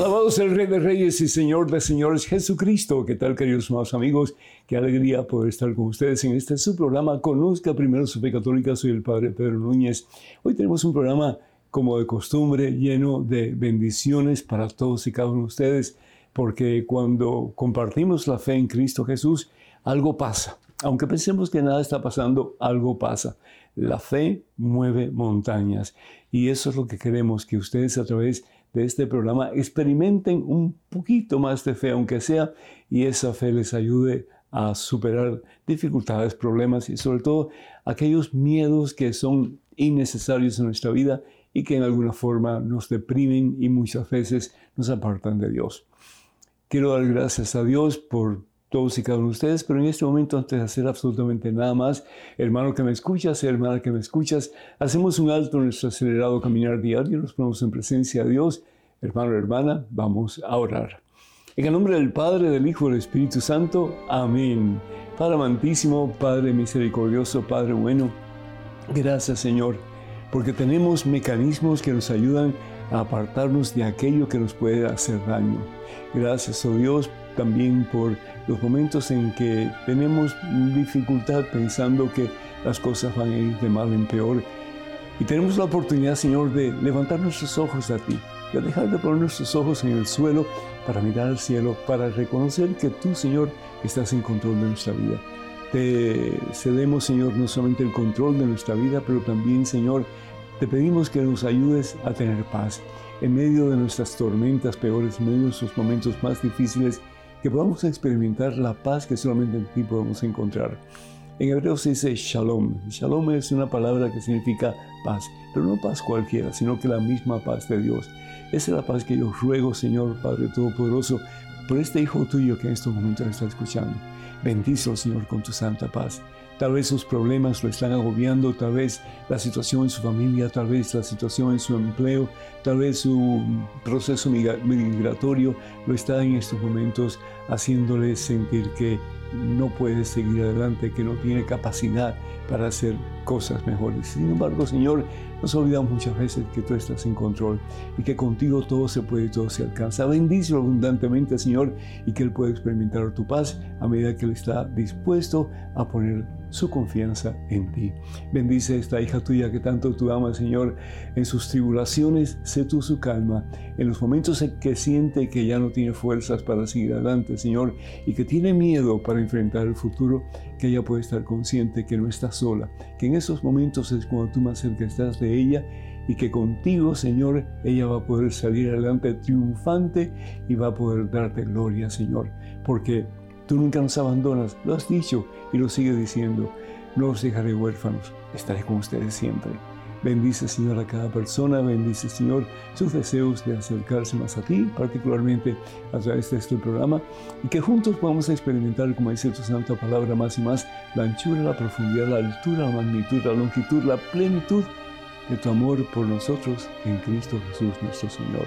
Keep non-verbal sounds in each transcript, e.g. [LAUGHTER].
Alabado sea el Rey de Reyes y Señor de Señores Jesucristo. ¿Qué tal, queridos amados amigos? Qué alegría poder estar con ustedes en este su programa. Conozca primero su fe católica. Soy el Padre Pedro Núñez. Hoy tenemos un programa, como de costumbre, lleno de bendiciones para todos y cada uno de ustedes, porque cuando compartimos la fe en Cristo Jesús, algo pasa. Aunque pensemos que nada está pasando, algo pasa. La fe mueve montañas y eso es lo que queremos que ustedes a través de de este programa experimenten un poquito más de fe, aunque sea, y esa fe les ayude a superar dificultades, problemas y sobre todo aquellos miedos que son innecesarios en nuestra vida y que en alguna forma nos deprimen y muchas veces nos apartan de Dios. Quiero dar gracias a Dios por todos y cada uno de ustedes, pero en este momento, antes de hacer absolutamente nada más, hermano que me escuchas, hermana que me escuchas, hacemos un alto en nuestro acelerado caminar diario, nos ponemos en presencia de Dios. Hermano, hermana, vamos a orar. En el nombre del Padre, del Hijo y del Espíritu Santo. Amén. Padre amantísimo, Padre misericordioso, Padre bueno, gracias Señor, porque tenemos mecanismos que nos ayudan a apartarnos de aquello que nos puede hacer daño. Gracias, oh Dios, también por los momentos en que tenemos dificultad pensando que las cosas van a ir de mal en peor. Y tenemos la oportunidad, Señor, de levantar nuestros ojos a ti, de dejar de poner nuestros ojos en el suelo para mirar al cielo, para reconocer que tú, Señor, estás en control de nuestra vida. Te cedemos, Señor, no solamente el control de nuestra vida, pero también, Señor, te pedimos que nos ayudes a tener paz en medio de nuestras tormentas peores, en medio de nuestros momentos más difíciles que podamos experimentar la paz que solamente en ti podemos encontrar. En hebreo se dice shalom. Shalom es una palabra que significa paz, pero no paz cualquiera, sino que la misma paz de Dios. Esa es la paz que yo ruego, Señor Padre Todopoderoso, por este Hijo tuyo que en estos momentos está escuchando. Bendícelo, Señor, con tu santa paz. Tal vez sus problemas lo están agobiando, tal vez la situación en su familia, tal vez la situación en su empleo, tal vez su proceso migratorio lo está en estos momentos haciéndole sentir que no puede seguir adelante, que no tiene capacidad para hacer cosas mejores. Sin embargo, Señor, nos olvidamos muchas veces que tú estás en control y que contigo todo se puede y todo se alcanza. Bendice abundantemente, Señor, y que Él pueda experimentar tu paz a medida que Él está dispuesto a poner su confianza en ti. Bendice a esta hija tuya que tanto tú amas, Señor. En sus tribulaciones, sé tú su calma. En los momentos en que siente que ya no tiene fuerzas para seguir adelante, Señor, y que tiene miedo para enfrentar el futuro, que ella puede estar consciente que no está sola, que en esos momentos es cuando tú más cerca estás de ella y que contigo, Señor, ella va a poder salir adelante triunfante y va a poder darte gloria, Señor, porque Tú nunca nos abandonas, lo has dicho y lo sigues diciendo. No os dejaré huérfanos, estaré con ustedes siempre. Bendice, Señor, a cada persona, bendice, Señor, sus deseos de acercarse más a ti, particularmente a través de este programa, y que juntos podamos experimentar, como dice tu santa palabra, más y más, la anchura, la profundidad, la altura, la magnitud, la longitud, la plenitud de tu amor por nosotros en Cristo Jesús, nuestro Señor.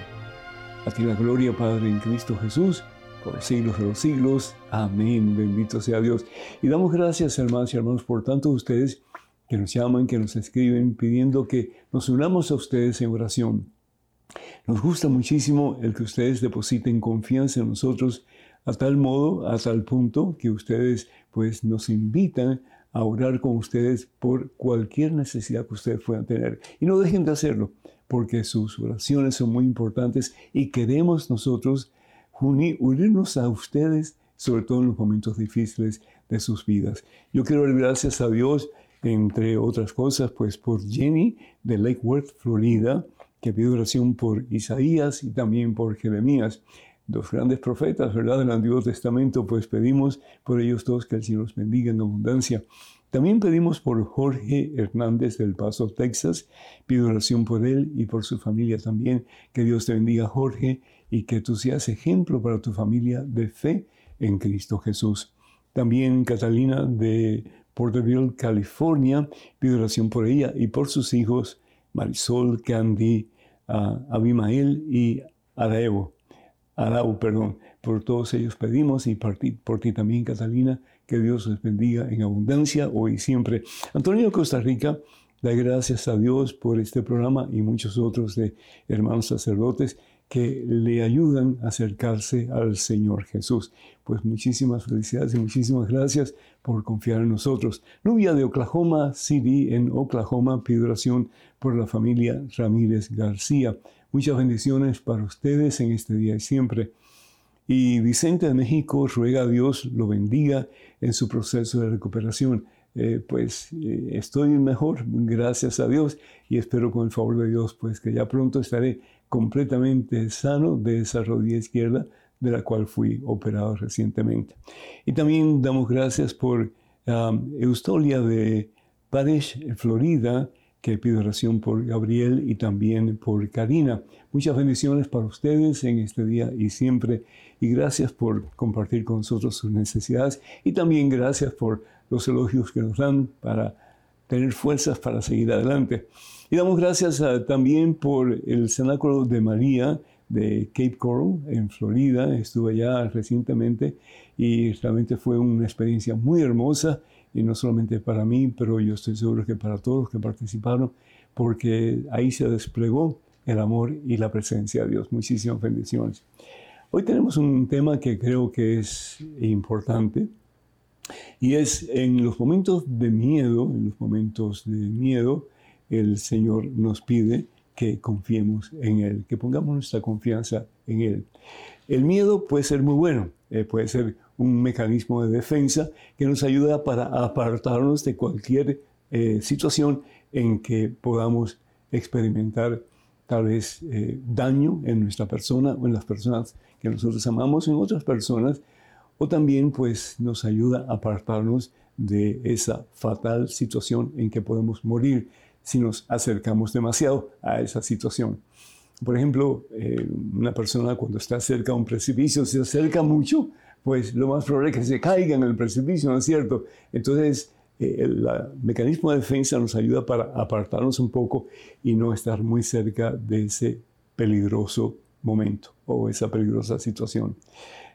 A ti la gloria, Padre, en Cristo Jesús por los siglos de los siglos. Amén. Bendito sea Dios. Y damos gracias, hermanos y hermanos, por tanto ustedes que nos llaman, que nos escriben, pidiendo que nos unamos a ustedes en oración. Nos gusta muchísimo el que ustedes depositen confianza en nosotros a tal modo, a tal punto que ustedes pues nos invitan a orar con ustedes por cualquier necesidad que ustedes puedan tener. Y no dejen de hacerlo, porque sus oraciones son muy importantes y queremos nosotros unirnos a ustedes, sobre todo en los momentos difíciles de sus vidas. Yo quiero dar gracias a Dios, entre otras cosas, pues por Jenny de Lake Worth, Florida, que pide oración por Isaías y también por Jeremías, dos grandes profetas, ¿verdad?, del Antiguo Testamento, pues pedimos por ellos todos que el Señor los bendiga en abundancia. También pedimos por Jorge Hernández del Paso, Texas. Pido oración por él y por su familia también. Que Dios te bendiga, Jorge, y que tú seas ejemplo para tu familia de fe en Cristo Jesús. También Catalina de Porterville, California, pido oración por ella y por sus hijos Marisol, Candy, Abimael y Arao. Arau, perdón. Por todos ellos pedimos y por ti, por ti también, Catalina, que Dios les bendiga en abundancia hoy y siempre. Antonio Costa Rica, da gracias a Dios por este programa y muchos otros de hermanos sacerdotes que le ayudan a acercarse al Señor Jesús. Pues muchísimas felicidades y muchísimas gracias por confiar en nosotros. Nubia de Oklahoma City, en Oklahoma, pido oración por la familia Ramírez García. Muchas bendiciones para ustedes en este día y siempre. Y Vicente de México ruega a Dios lo bendiga en su proceso de recuperación. Eh, pues eh, estoy mejor, gracias a Dios, y espero con el favor de Dios, pues que ya pronto estaré completamente sano de esa rodilla izquierda de la cual fui operado recientemente. Y también damos gracias por um, Eustolia de Padesh, Florida, que pido oración por Gabriel y también por Karina. Muchas bendiciones para ustedes en este día y siempre. Y gracias por compartir con nosotros sus necesidades. Y también gracias por los elogios que nos dan para tener fuerzas para seguir adelante. Y damos gracias ah, también por el Cenáculo de María de Cape Coral en Florida. Estuve allá recientemente y realmente fue una experiencia muy hermosa y no solamente para mí, pero yo estoy seguro que para todos los que participaron, porque ahí se desplegó el amor y la presencia de Dios. Muchísimas bendiciones. Hoy tenemos un tema que creo que es importante y es en los momentos de miedo, en los momentos de miedo, el Señor nos pide que confiemos en Él, que pongamos nuestra confianza en Él. El miedo puede ser muy bueno, eh, puede ser un mecanismo de defensa que nos ayuda para apartarnos de cualquier eh, situación en que podamos experimentar tal vez eh, daño en nuestra persona o en las personas que nosotros amamos, en otras personas, o también pues nos ayuda a apartarnos de esa fatal situación en que podemos morir si nos acercamos demasiado a esa situación. Por ejemplo, eh, una persona cuando está cerca a un precipicio, se acerca mucho, pues lo más probable es que se caiga en el precipicio, ¿no es cierto? Entonces, eh, el, mecanismo de defensa nos ayuda para apartarnos un poco y no estar muy cerca de ese peligroso momento o esa peligrosa situación.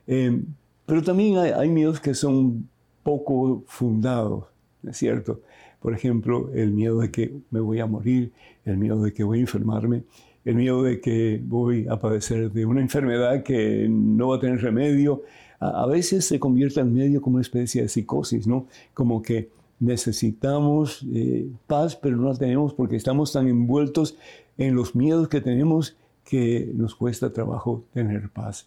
Eh, pero también hay, hay miedos que son poco fundados, ¿no es cierto? Por ejemplo, el miedo de que me voy a morir, el miedo de que voy a enfermarme, el miedo de que voy a padecer de una enfermedad que no va a tener remedio. A, veces se convierte en medio como una especie de psicosis, ¿no? Como que necesitamos eh, paz, pero no la tenemos porque estamos tan envueltos en los miedos que tenemos que nos cuesta trabajo tener paz.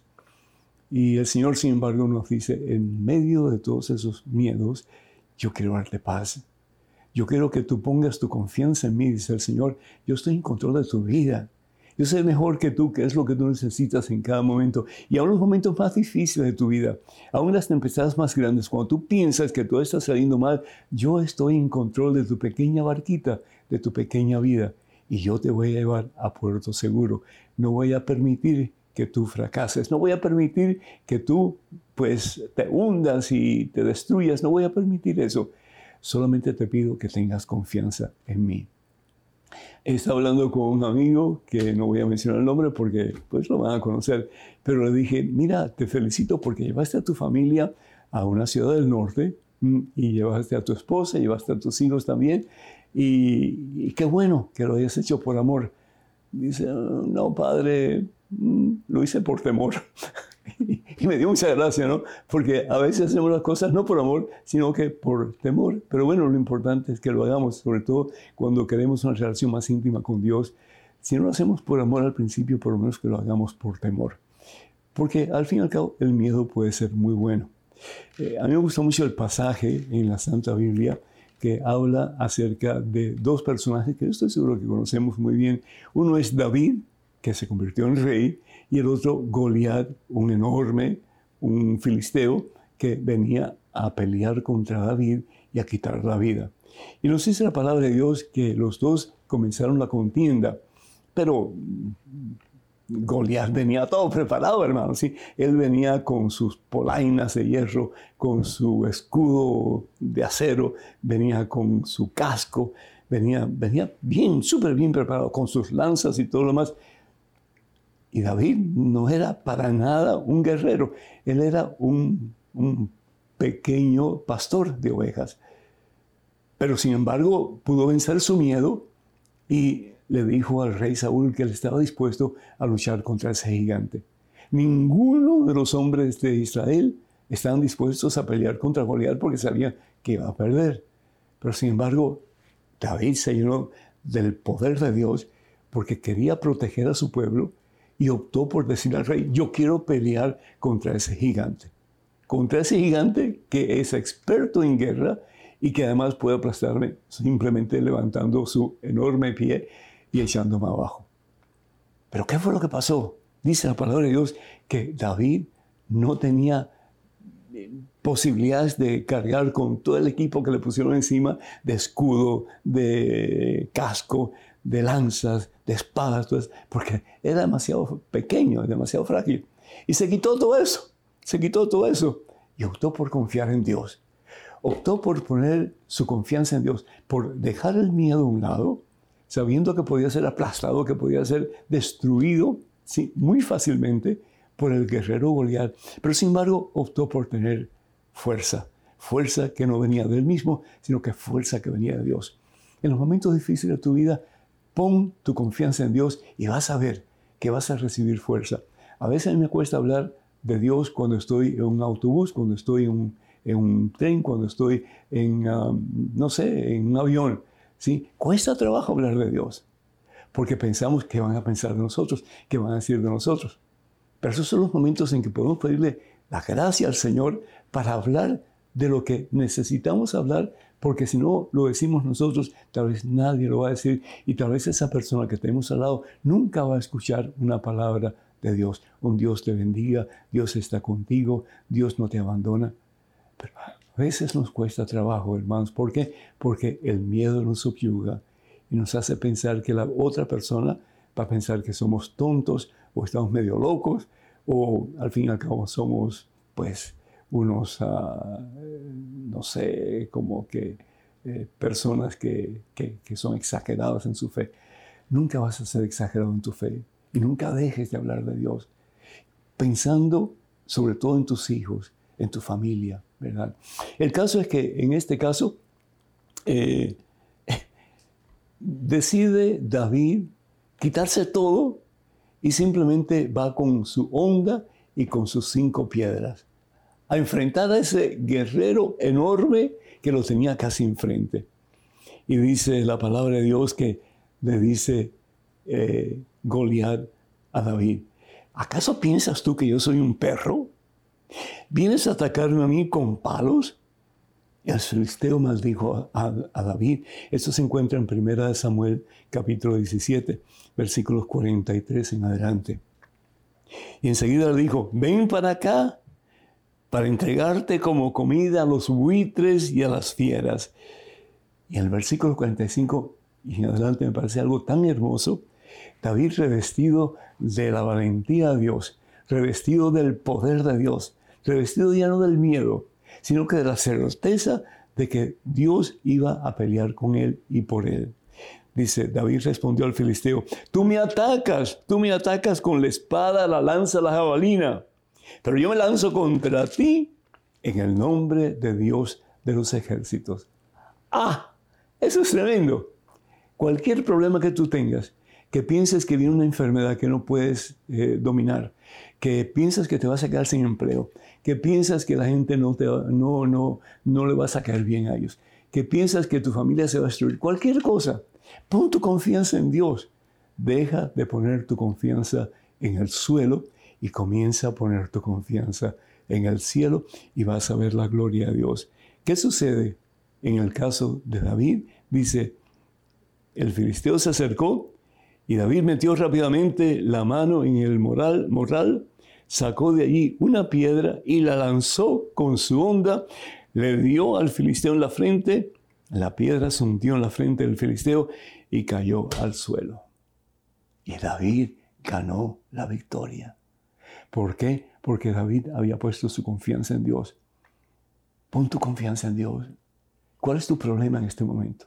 Y el Señor, sin embargo, nos dice, en medio de todos esos miedos, yo quiero darte paz. Yo quiero que tú pongas tu confianza en mí, dice el Señor. Yo estoy en control de tu vida. Yo sé mejor que tú qué es lo que tú necesitas en cada momento. Y aún los momentos más difíciles de tu vida, aún las tempestades más grandes, cuando tú piensas que todo está saliendo mal, yo estoy en control de tu pequeña barquita, de tu pequeña vida. Y yo te voy a llevar a puerto seguro. No voy a permitir que tú fracases. No voy a permitir que tú pues te hundas y te destruyas. No voy a permitir eso. Solamente te pido que tengas confianza en mí. Estaba hablando con un amigo que no voy a mencionar el nombre porque pues lo van a conocer, pero le dije, mira, te felicito porque llevaste a tu familia a una ciudad del norte mm, y llevaste a tu esposa, llevaste a tus hijos también y, y qué bueno que lo hayas hecho por amor. Dice, no, padre, lo hice por temor. [LAUGHS] y me dio mucha gracia, ¿no? Porque a veces hacemos las cosas no por amor, sino que por temor. Pero bueno, lo importante es que lo hagamos, sobre todo cuando queremos una relación más íntima con Dios. Si no lo hacemos por amor al principio, por lo menos que lo hagamos por temor. Porque al fin y al cabo el miedo puede ser muy bueno. Eh, a mí me gusta mucho el pasaje en la Santa Biblia que habla acerca de dos personajes que yo estoy seguro que conocemos muy bien. Uno es David, que se convirtió en rey, y el otro Goliat, un enorme, un filisteo que venía a pelear contra David y a quitar la vida. Y nos dice la palabra de Dios que los dos comenzaron la contienda, pero Goliat venía todo preparado, hermano. ¿sí? Él venía con sus polainas de hierro, con su escudo de acero, venía con su casco, venía, venía bien, súper bien preparado, con sus lanzas y todo lo demás. Y David no era para nada un guerrero, él era un, pequeño pastor de ovejas. Pero sin embargo pudo vencer su miedo y le dijo al rey Saúl que él estaba dispuesto a luchar contra ese gigante. Ninguno de los hombres de Israel estaban dispuestos a pelear contra Goliat porque sabían que iba a perder. Pero sin embargo, David se llenó del poder de Dios porque quería proteger a su pueblo y optó por decir al rey, yo quiero pelear contra ese gigante. Contra ese gigante que es experto en guerra y que además puede aplastarme simplemente levantando su enorme pie y echándome abajo. Pero ¿qué fue lo que pasó? Dice la palabra de Dios que David no tenía eh, posibilidades de cargar con todo el equipo que le pusieron encima de escudo, de casco, de lanzas, de espadas, porque era demasiado pequeño, demasiado frágil. Y se quitó todo eso, se quitó todo eso y optó por confiar en Dios. Optó por poner su confianza en Dios, por dejar el miedo a un lado sabiendo que podía ser aplastado, que podía ser destruido ¿sí? muy fácilmente por el guerrero Goliat. Pero sin embargo optó por tener fuerza, fuerza que no venía del mismo, sino que fuerza que venía de Dios. En los momentos difíciles de tu vida, pon tu confianza en Dios y vas a ver que vas a recibir fuerza. A veces me cuesta hablar de Dios cuando estoy en un autobús, cuando estoy en un, tren, cuando estoy en, um, no sé, en un avión. ¿sí? Cuesta trabajo hablar de Dios, porque pensamos que van a pensar de nosotros, que van a decir de nosotros. Pero esos son los momentos en que podemos pedirle la gracia al Señor para hablar de lo que necesitamos hablar, porque si no lo decimos nosotros, tal vez nadie lo va a decir y tal vez esa persona que tenemos al lado nunca va a escuchar una palabra de Dios. Un Dios te bendiga, Dios está contigo, Dios no te abandona. Pero a veces nos cuesta trabajo, hermanos. ¿Por qué? Porque el miedo nos subyuga y nos hace pensar que la otra persona va a pensar que somos tontos o estamos medio locos o al fin y al cabo somos pues unos, ah, no sé, como que eh, personas que, que, son exageradas en su fe. Nunca vas a ser exagerado en tu fe y nunca dejes de hablar de Dios pensando sobre todo en tus hijos, en tu familia, ¿verdad? El caso es que en este caso eh, [LAUGHS] decide David quitarse todo y simplemente va con su onda y con sus cinco piedras a enfrentar a ese guerrero enorme que lo tenía casi enfrente. Y dice la palabra de Dios que le dice eh, Goliat a David, ¿acaso piensas tú que yo soy un perro? ¿Vienes a atacarme a mí con palos? Y el filisteo maldijo a, a, David. Esto se encuentra en 1 Samuel capítulo 17, versículos 43 en adelante. Y enseguida le dijo, ven para acá para entregarte como comida a los buitres y a las fieras. Y en el versículo 45 y en adelante me parece algo tan hermoso. David revestido de la valentía de Dios, revestido del poder de Dios, revestido ya no del miedo, sino que de la certeza de que Dios iba a pelear con él y por él. Dice, David respondió al filisteo, tú me atacas, tú me atacas con la espada, la lanza, la jabalina, pero yo me lanzo contra ti en el nombre de Dios de los ejércitos. Ah, eso es tremendo. Cualquier problema que tú tengas, que pienses que viene una enfermedad que no puedes eh, dominar, que piensas que te vas a quedar sin empleo, que piensas que la gente no, te, no, no, no le vas a caer bien a ellos, que piensas que tu familia se va a destruir, cualquier cosa, pon tu confianza en Dios. Deja de poner tu confianza en el suelo y comienza a poner tu confianza en el cielo y vas a ver la gloria de Dios. ¿Qué sucede? En el caso de David, dice, el filisteo se acercó y David metió rápidamente la mano en el moral, morral, sacó de allí una piedra y la lanzó con su onda, le dio al filisteo en la frente, la piedra se hundió en la frente del filisteo y cayó al suelo. Y David ganó la victoria. ¿Por qué? Porque David había puesto su confianza en Dios. Pon tu confianza en Dios. ¿Cuál es tu problema en este momento?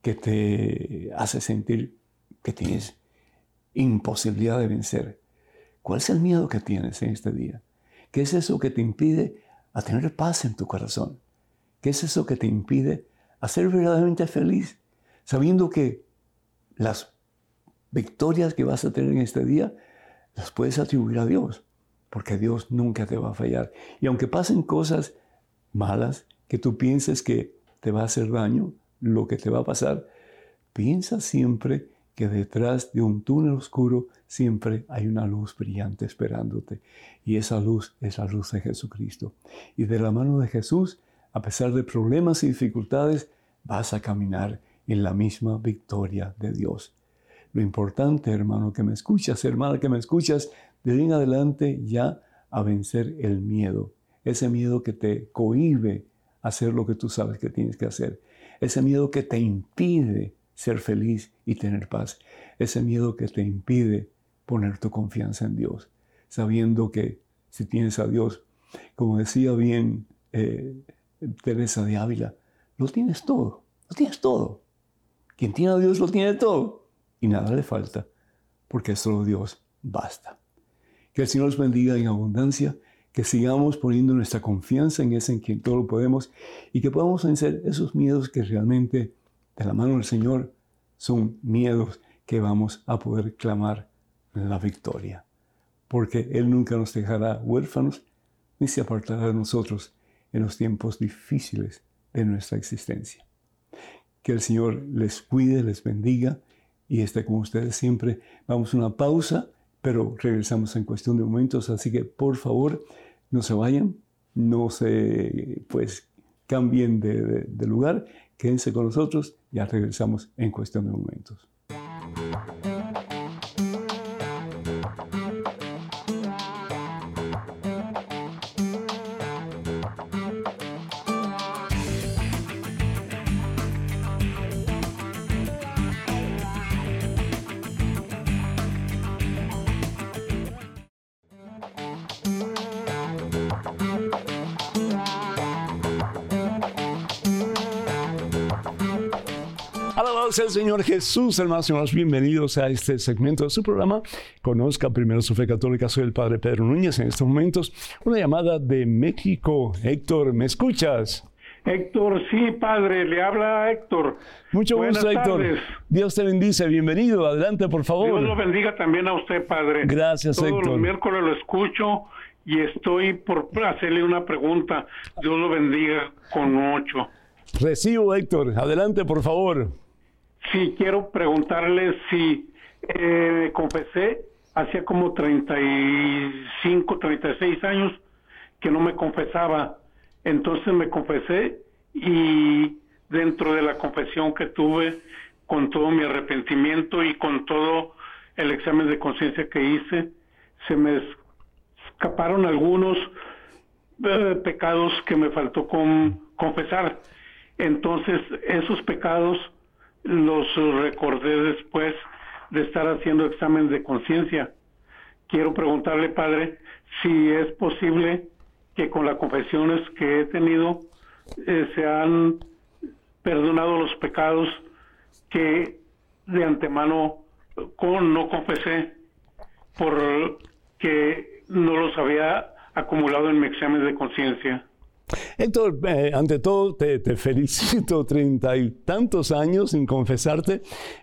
Que te hace sentir que tienes imposibilidad de vencer. ¿Cuál es el miedo que tienes en este día? ¿Qué es eso que te impide a tener paz en tu corazón? ¿Qué es eso que te impide a ser verdaderamente feliz? Sabiendo que las victorias que vas a tener en este día las puedes atribuir a Dios, porque Dios nunca te va a fallar. Y aunque pasen cosas malas, que tú pienses que te va a hacer daño, lo que te va a pasar, piensa siempre que detrás de un túnel oscuro siempre hay una luz brillante esperándote. Y esa luz es la luz de Jesucristo. Y de la mano de Jesús, a pesar de problemas y dificultades, vas a caminar en la misma victoria de Dios. Lo importante, hermano, que me escuchas, hermana, que me escuchas, de ahí en adelante ya a vencer el miedo. Ese miedo que te cohíbe hacer lo que tú sabes que tienes que hacer. Ese miedo que te impide ser feliz y tener paz. Ese miedo que te impide poner tu confianza en Dios, sabiendo que si tienes a Dios, como decía bien eh, Teresa de Ávila, lo tienes todo, lo tienes todo. Quien tiene a Dios lo tiene todo y nada le falta, porque solo Dios basta. Que el Señor nos bendiga en abundancia, que sigamos poniendo nuestra confianza en ese en quien todo lo podemos y que podamos vencer esos miedos que realmente de la mano del Señor son miedos que vamos a poder clamar la victoria, porque Él nunca nos dejará huérfanos ni se apartará de nosotros en los tiempos difíciles de nuestra existencia. Que el Señor les cuide, les bendiga y esté con ustedes siempre. Vamos a una pausa, pero regresamos en cuestión de momentos, así que por favor no se vayan, no se pues cambien de, de lugar, quédense con nosotros, ya regresamos en cuestión de momentos. El Señor Jesús, hermanos y hermanos. Bienvenidos a este segmento de su programa. Conozca primero su fe católica. Soy el Padre Pedro Núñez. En estos momentos, una llamada de México. Héctor, ¿me escuchas? Héctor, sí, padre, le habla Héctor. Mucho gusto, Héctor. Dios te bendice, bienvenido. Adelante, por favor. Dios lo bendiga también a usted, padre. Gracias, Héctor. Todos los miércoles lo escucho y estoy por hacerle una pregunta. Dios lo bendiga con ocho. Recibo, Héctor. Adelante, por favor. Sí, quiero preguntarle si eh, confesé hacía como 35, 36 años que no me confesaba. Entonces me confesé y dentro de la confesión que tuve, con todo mi arrepentimiento y con todo el examen de conciencia que hice, se me escaparon algunos eh, pecados que me faltó con, confesar. Entonces, esos pecados los recordé después de estar haciendo examen de conciencia. Quiero preguntarle, padre, si es posible que con las confesiones que he tenido eh, se han perdonado los pecados que de antemano con, no confesé porque no los había acumulado en mi examen de conciencia. Héctor, eh, ante todo te, felicito, [LAUGHS] treinta y tantos años sin confesarte.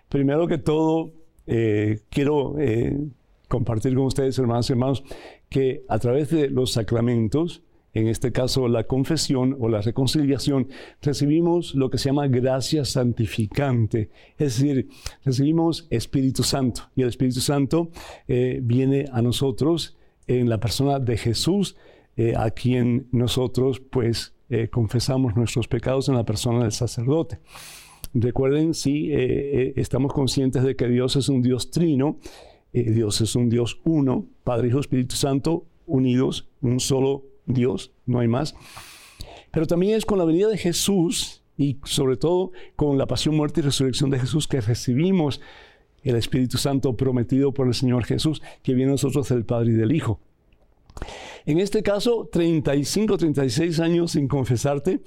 Primero que todo, eh, quiero eh, compartir con ustedes, hermanos y hermanos, que a través de los sacramentos, en este caso la confesión o la reconciliación, recibimos lo que se llama gracia santificante, es decir, recibimos Espíritu Santo. Y el Espíritu Santo viene a nosotros en la persona de Jesús eh, a quien nosotros pues eh, confesamos nuestros pecados en la persona del sacerdote. Recuerden, si eh, estamos conscientes de que Dios es un Dios trino, Dios es un Dios uno, Padre, Hijo, Espíritu Santo, unidos, un solo Dios, no hay más. Pero también es con la venida de Jesús y sobre todo con la pasión, muerte y resurrección de Jesús que recibimos el Espíritu Santo prometido por el Señor Jesús, que viene a nosotros del Padre y del Hijo. En este caso, 35, 36 años sin confesarte,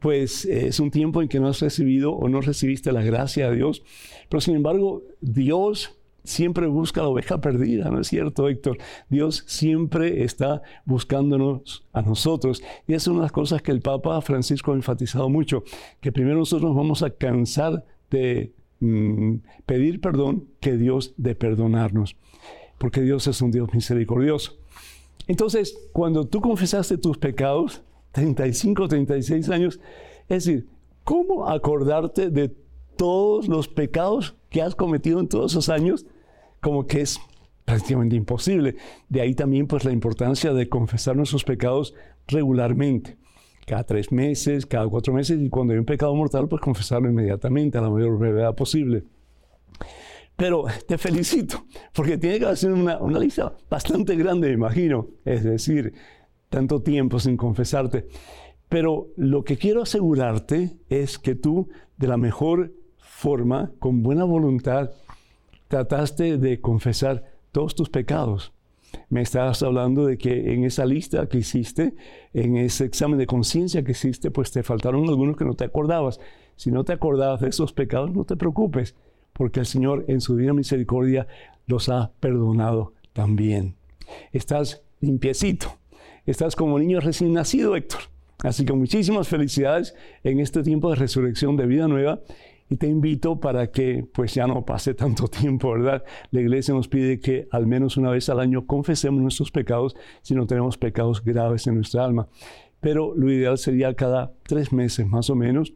pues eh, es un tiempo en que no has recibido o no recibiste la gracia de Dios. Pero sin embargo, Dios siempre busca la oveja perdida, ¿no es cierto, Héctor? Dios siempre está buscándonos a nosotros. Y es una de las cosas que el Papa Francisco ha enfatizado mucho, que primero nosotros vamos a cansar de mm, pedir perdón que Dios de perdonarnos, porque Dios es un Dios misericordioso. Entonces, cuando tú confesaste tus pecados, 35, 36 años, es decir, ¿cómo acordarte de todos los pecados que has cometido en todos esos años? Como que es prácticamente imposible. De ahí también pues la importancia de confesar nuestros pecados regularmente. Cada tres meses, cada cuatro meses, y cuando hay un pecado mortal, pues confesarlo inmediatamente, a la mayor brevedad posible. Pero [LAUGHS] te felicito, porque tiene que hacer una, una lista bastante grande, imagino. Es decir, tanto tiempo sin confesarte. Pero lo que quiero asegurarte es que tú, de la mejor forma, con buena voluntad, trataste de confesar todos tus pecados. Me estabas hablando de que en esa lista que hiciste, en ese examen de conciencia que hiciste, pues te faltaron algunos que no te acordabas. Si no te acordabas de esos pecados, no te preocupes porque el Señor en su divina misericordia los ha perdonado también. Estás limpiecito, estás como niño recién nacido, Héctor. Así que muchísimas felicidades en este tiempo de resurrección de vida nueva y te invito para que pues ya no pase tanto [LAUGHS] tiempo, ¿verdad? La iglesia nos pide que al menos una vez al año confesemos nuestros pecados si no tenemos pecados graves en nuestra alma. Pero lo ideal sería cada tres meses más o menos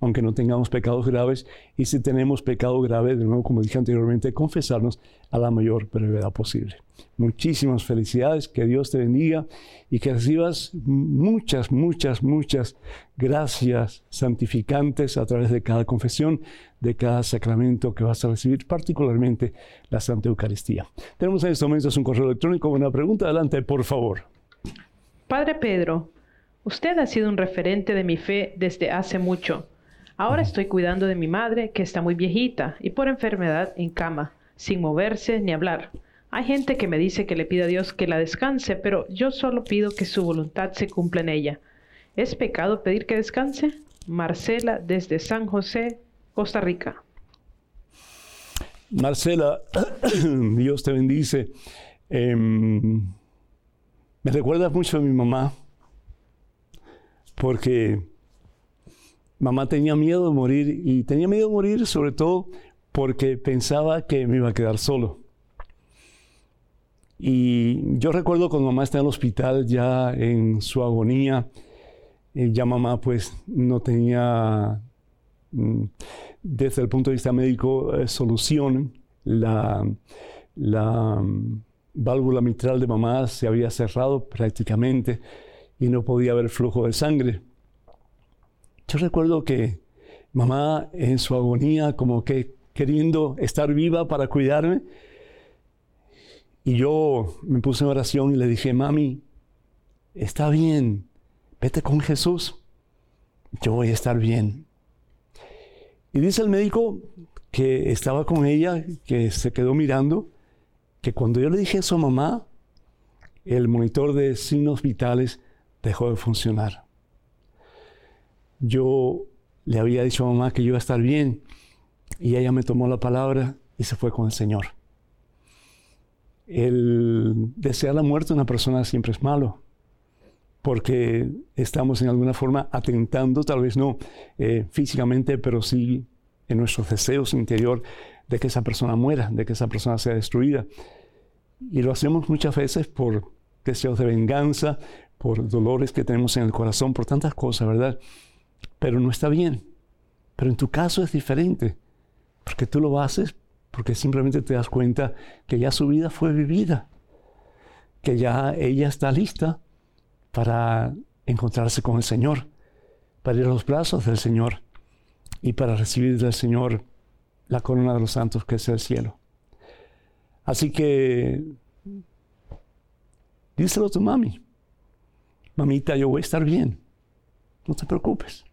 aunque no tengamos pecados graves, y si tenemos pecado grave, de nuevo, como dije anteriormente, confesarnos a la mayor brevedad posible. Muchísimas felicidades, que Dios te bendiga y que recibas muchas, muchas, muchas gracias santificantes a través de cada confesión, de cada sacramento que vas a recibir, particularmente la Santa Eucaristía. Tenemos en estos momentos un correo electrónico, una pregunta, adelante, por favor. Padre Pedro, usted ha sido un referente de mi fe desde hace mucho. Ahora estoy cuidando de mi madre, que está muy viejita y por enfermedad en cama, sin moverse ni hablar. Hay gente que me dice que le pida a Dios que la descanse, pero yo solo pido que su voluntad se cumpla en ella. ¿Es pecado pedir que descanse? Marcela, desde San José, Costa Rica. Marcela, [COUGHS] Dios te bendice. Em, me recuerda mucho a mi mamá, porque mamá tenía miedo de morir y tenía miedo de morir sobre todo porque pensaba que me iba a quedar solo. Y yo recuerdo cuando mamá estaba en el hospital ya en su agonía, eh, ya mamá pues no tenía mm, desde el punto de vista médico eh, solución. La, la mm, válvula mitral de mamá se había cerrado prácticamente y no podía haber flujo de sangre. Yo recuerdo que mamá en su agonía, como que queriendo estar viva para cuidarme, y yo me puse en oración y le dije, mami, está bien, vete con Jesús, yo voy a estar bien. Y dice el médico que estaba con ella, que se quedó mirando, que cuando yo le dije eso a mamá, el monitor de signos vitales dejó de funcionar yo le había dicho a mamá que yo iba a estar bien y ella me tomó la palabra y se fue con el Señor. El desear la muerte de una persona siempre es malo, porque estamos en alguna forma atentando, tal vez no eh, físicamente, pero sí en nuestros deseos interior de que esa persona muera, de que esa persona sea destruida. Y lo hacemos muchas veces por deseos de venganza, por dolores que tenemos en el corazón, por tantas cosas, ¿verdad? Pero no está bien. Pero en tu caso es diferente, porque tú lo haces porque simplemente te das cuenta que ya su vida fue vivida, que ya ella está lista para encontrarse con el Señor, para ir a los brazos del Señor y para recibir del Señor la corona de los santos que es el cielo. Así que díselo a tu mami. Mamita, yo voy a estar bien. No te preocupes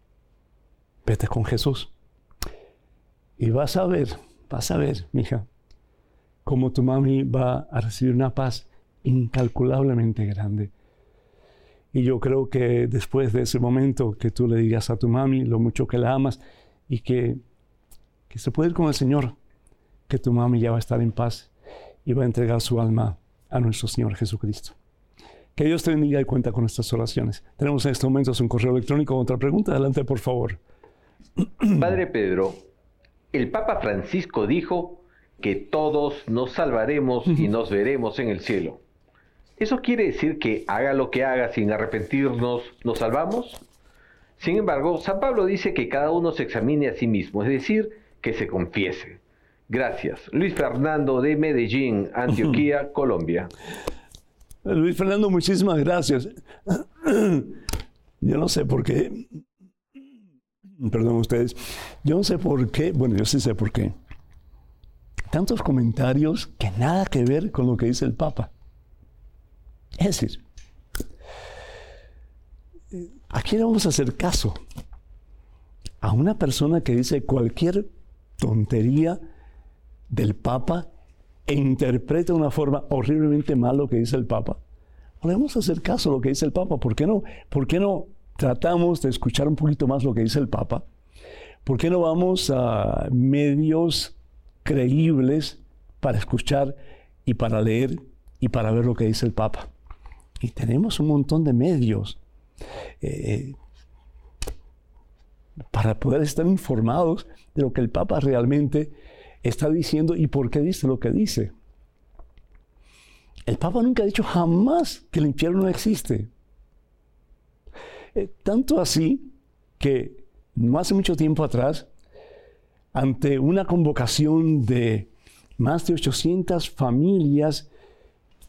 vete con Jesús. Y vas a ver, vas a ver, mija, como tu mami va a recibir una paz incalculablemente grande. Y yo creo que después de ese momento que tú le digas a tu mami lo mucho que la amas y que, que se puede ir con el Señor, que tu mami ya va a estar en paz y va a entregar su alma a nuestro Señor Jesucristo. Que Dios te bendiga y cuenta con estas oraciones. Tenemos en estos momentos un correo electrónico. Otra pregunta, adelante por favor. [CLEARS THROAT] Padre Pedro, el Papa Francisco dijo que todos nos salvaremos y nos veremos en el cielo. ¿Eso quiere decir que haga lo que haga sin arrepentirnos, nos salvamos? Sin embargo, San Pablo dice que cada uno se examine a sí mismo, es decir, que se confiese. Gracias. Luis Fernando de Medellín, [LAUGHS] Antioquía, Colombia. Luis Fernando, muchísimas gracias. [CLEARS THROAT] Yo no sé por qué, perdón ustedes, yo no sé por qué, bueno, yo sí sé por qué. Tantos comentarios que nada que ver con lo que dice el Papa. Es decir, ¿a quién vamos a hacer caso? A una persona que dice cualquier tontería del Papa e interpreta de una forma horriblemente mal lo que dice el Papa. No le vamos a hacer caso a lo que dice el Papa. ¿Por qué no? ¿Por qué no tratamos de escuchar un poquito más lo que dice el Papa? ¿Por qué no vamos a medios creíbles para escuchar y para leer y para ver lo que dice el Papa? Y tenemos un montón de medios eh, para poder estar informados de lo que el Papa realmente está diciendo y por qué dice lo que dice. El Papa nunca ha dicho jamás que el infierno no existe. Tanto así que no hace mucho tiempo atrás, ante una convocación de más de 800 familias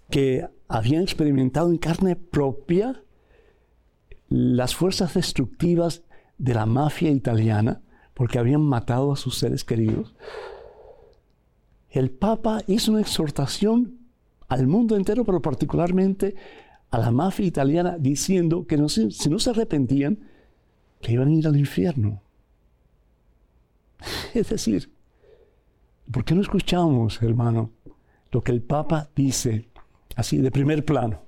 que habían experimentado en carne propia las fuerzas destructivas de la mafia italiana, porque habían matado a sus seres queridos, el Papa hizo una exhortación al mundo entero, pero particularmente a la mafia italiana, diciendo que si no se arrepentían, que iban a ir al infierno. [LAUGHS] Es decir, ¿por qué no escuchamos, hermano, lo que el Papa dice así de primer plano?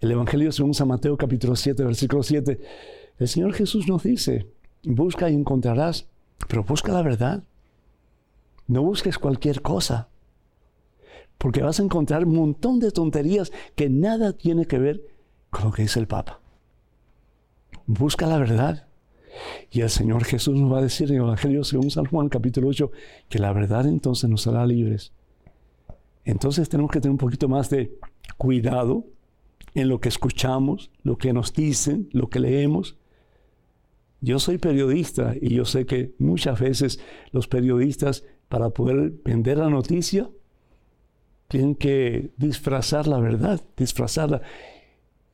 El Evangelio según San Mateo capítulo 7, versículo 7, el Señor Jesús nos dice, busca y encontrarás, pero busca la verdad. No busques cualquier cosa, porque vas a encontrar un montón de tonterías que nada tiene que ver con lo que dice el Papa. Busca la verdad. Y el Señor Jesús nos va a decir en el Evangelio según San Juan capítulo 8 que la verdad entonces nos hará libres. Entonces tenemos que tener un poquito más de cuidado en lo que escuchamos, lo que nos dicen, lo que leemos. Yo soy periodista y yo sé que muchas veces los periodistas para poder vender la noticia, tienen que disfrazar la verdad, disfrazarla.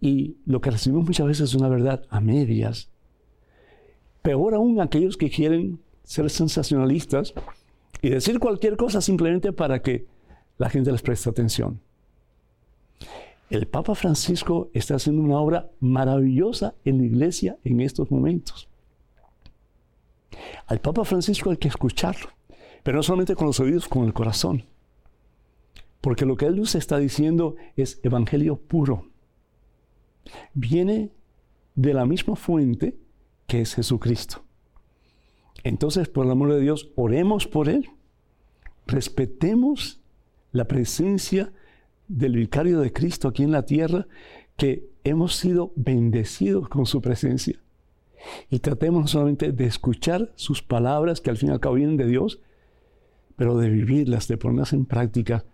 Y lo que recibimos muchas veces es una verdad a medias. Peor aún aquellos que quieren ser sensacionalistas y decir cualquier cosa simplemente para que la gente les preste atención. El Papa Francisco está haciendo una obra maravillosa en la iglesia en estos momentos. Al Papa Francisco hay que escucharlo. Pero no solamente con los oídos, con el corazón. Porque lo que Él nos está diciendo es evangelio puro. Viene de la misma fuente que es Jesucristo. Entonces, por el amor de Dios, oremos por Él. Respetemos la presencia del vicario de Cristo aquí en la tierra, que hemos sido bendecidos con su presencia. Y tratemos solamente de escuchar sus palabras, que al fin y al cabo vienen de Dios, pero de vivirlas, de ponerlas en práctica,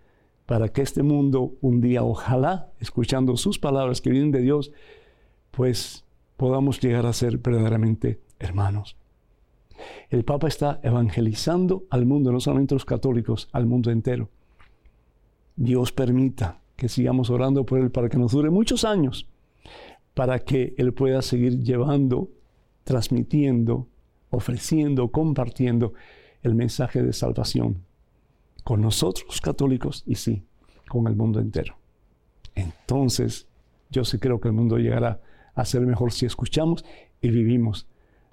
para que este mundo un día, ojalá, escuchando sus palabras que vienen de Dios, pues podamos llegar a ser verdaderamente hermanos. El Papa está evangelizando al mundo, no solamente los católicos, al mundo entero. Dios permita que sigamos orando por Él para que nos dure muchos años, para que Él pueda seguir llevando, transmitiendo, ofreciendo, compartiendo el mensaje de salvación con nosotros católicos y sí, con el mundo entero. Entonces, yo sí creo que el mundo llegará a ser mejor si escuchamos y vivimos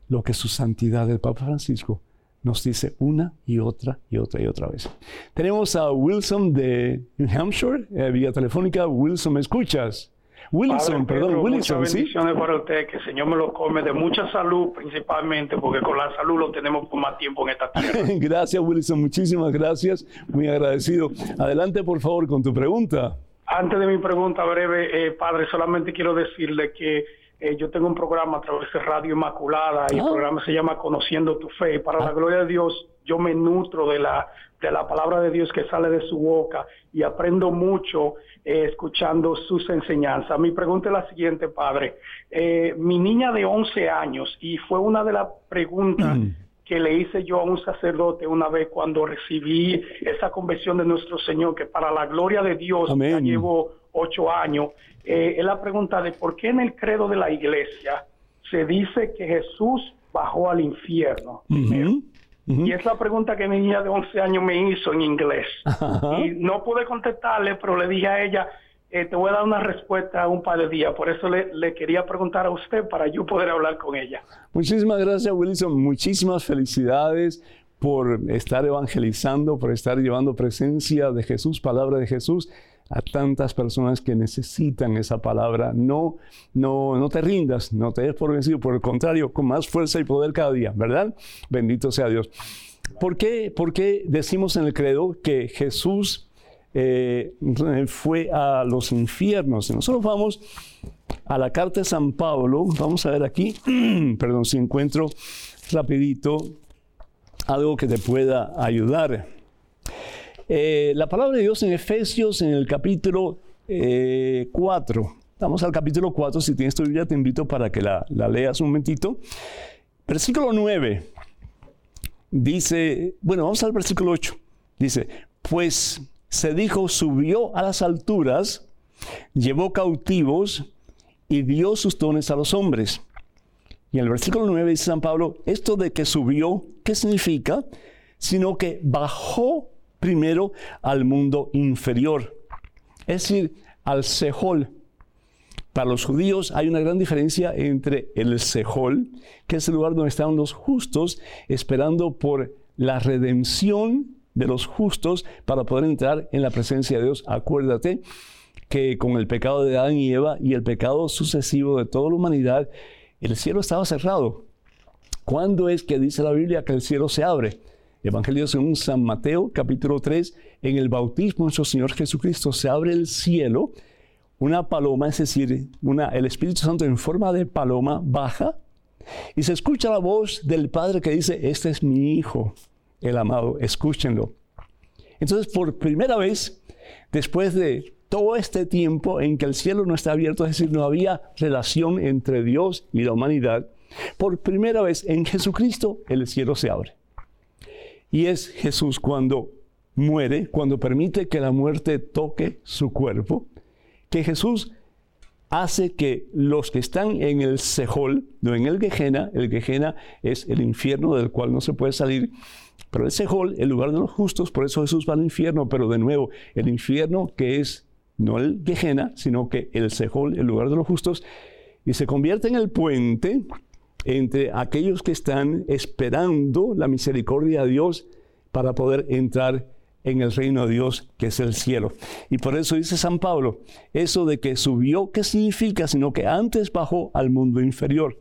lo que su santidad el Papa Francisco nos dice una y otra y otra y otra vez. Tenemos a Wilson de New Hampshire, eh, vía telefónica. Wilson, ¿me escuchas? Wilson, perdón, Wilson, muchas bendiciones para usted, que el Señor me lo come de mucha salud principalmente, porque con la salud lo tenemos por más tiempo en esta tierra. [LAUGHS] gracias, Wilson, muchísimas gracias, muy agradecido. Adelante, por favor, con tu pregunta. Antes de mi pregunta breve, eh, padre, solamente quiero decirle que eh, yo tengo un programa a través de Radio Inmaculada y el ah. programa se llama Conociendo tu Fe. Y para la ah. gloria de Dios, yo me nutro de la, de la palabra de Dios que sale de su boca y aprendo mucho eh, escuchando sus enseñanzas. Mi pregunta es la siguiente, padre. Eh, mi niña de 11 años, y fue una de las preguntas mm. que le hice yo a un sacerdote una vez cuando recibí esa convención de nuestro Señor, que para la gloria de Dios ya llevo ocho años, eh, es la pregunta de por qué en el credo de la iglesia se dice que Jesús bajó al infierno. Y es la pregunta que mi niña de 11 años me hizo en inglés. Y no pude contestarle, pero le dije a ella, eh, te voy a dar una respuesta un par de días. Por eso le, le, quería preguntar a usted para yo poder hablar con ella. Muchísimas gracias, Wilson. Muchísimas felicidades por estar evangelizando, por estar llevando presencia de Jesús, palabra de Jesús a tantas personas que necesitan esa palabra. No, no, no te rindas, no te des por vencido, por el contrario, con más fuerza y poder cada día, ¿verdad? Bendito sea Dios. ¿Por qué, por qué decimos en el credo que Jesús eh, fue a los infiernos? Nosotros vamos a la carta de San Pablo, vamos a ver aquí, [CLEARS THROAT] perdón, si encuentro rapidito algo que te pueda ayudar. Eh, la palabra de Dios en Efesios, en el capítulo 4. Eh, Vamos al capítulo 4. Si tienes tu Biblia, te invito para que la, la leas un momentito. Versículo 9. Dice, bueno, vamos al versículo 8. Dice, pues se dijo, subió a las alturas, llevó cautivos y dio sus dones a los hombres. Y en el versículo 9 dice San Pablo, esto de que subió, ¿qué significa? Sino que bajó primero al mundo inferior, es decir, al Sehol. Para los judíos hay una gran diferencia entre el Sehol, que es el lugar donde están los justos, esperando por la redención de los justos para poder entrar en la presencia de Dios. Acuérdate que con el pecado de Adán y Eva y el pecado sucesivo de toda la humanidad, el cielo estaba cerrado. ¿Cuándo es que dice la Biblia que el cielo se abre? Evangelio según San Mateo, capítulo 3, en el bautismo de nuestro Señor Jesucristo se abre el cielo, una paloma, es decir, una, el Espíritu Santo en forma de paloma baja y se escucha la voz del Padre que dice, este es mi Hijo, el amado, escúchenlo. Entonces, por primera vez, después de todo este tiempo en que el cielo no está abierto, es decir, no había relación entre Dios y la humanidad, por primera vez en Jesucristo el cielo se abre. Y es Jesús cuando muere, cuando permite que la muerte toque su cuerpo, que Jesús hace que los que están en el Sejol, no en el Gehenna, el Gehenna es el infierno del cual no se puede salir, pero el Sejol, el lugar de los justos, por eso Jesús va al infierno, pero de nuevo, el infierno que es no el Gehenna, sino que el Sejol, el lugar de los justos, y se convierte en el puente entre aquellos que están esperando la misericordia de Dios para poder entrar en el reino de Dios que es el cielo. Y por eso dice San Pablo, eso de que subió, ¿qué significa? Sino que antes bajó al mundo inferior,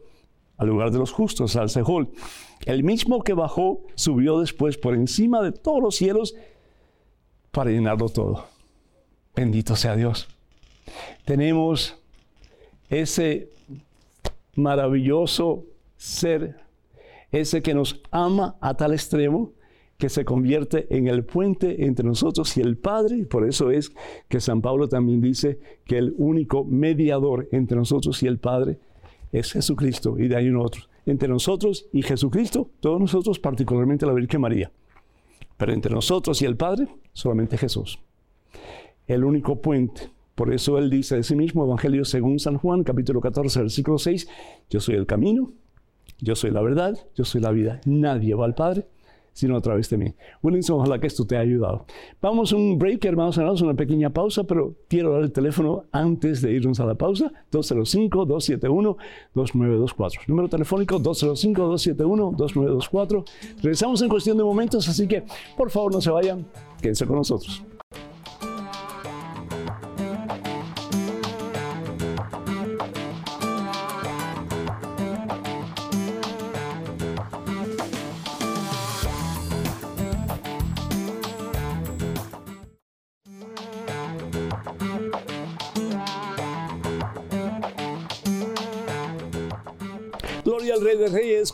al lugar de los justos, al Sejol. El mismo que bajó, subió después por encima de todos los cielos para llenarlo todo. Bendito sea Dios. Tenemos ese maravilloso ser, ese que nos ama a tal extremo que se convierte en el puente entre nosotros y el Padre. Por eso es que San Pablo también dice que el único mediador entre nosotros y el Padre es Jesucristo y de ahí otro. Entre nosotros y Jesucristo, todos nosotros, particularmente la Virgen María. Pero entre nosotros y el Padre, solamente Jesús. El único puente. Por eso él dice de sí mismo, Evangelio según San Juan, capítulo 14, versículo 6, yo soy el camino, yo soy la verdad, yo soy la vida. Nadie va al Padre sino a través de mí. Williamson, ojalá que esto te haya ayudado. Vamos a un break, hermanos, hermanos, una pequeña pausa, pero quiero dar el teléfono antes de irnos a la pausa. 205-271-2924. Número telefónico 205-271-2924. Regresamos en cuestión de momentos, así que por favor no se vayan, quédense con nosotros.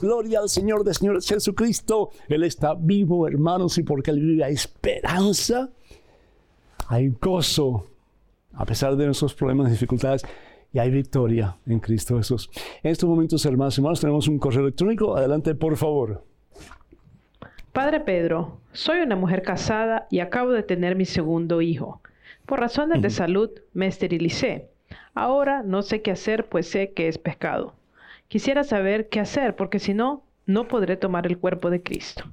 Gloria al Señor de Señores Jesucristo. Él está vivo, hermanos, y porque Él vive hay esperanza, hay gozo, a pesar de nuestros problemas y dificultades, y hay victoria en Cristo Jesús. En estos momentos, hermanos y hermanos, tenemos un correo electrónico. Adelante, por favor. Padre Pedro, soy una mujer casada y acabo de tener mi segundo hijo. Por razones de salud me esterilicé. Ahora no sé qué hacer, pues sé que es pecado. Quisiera saber qué hacer, porque si no, no podré tomar el cuerpo de Cristo.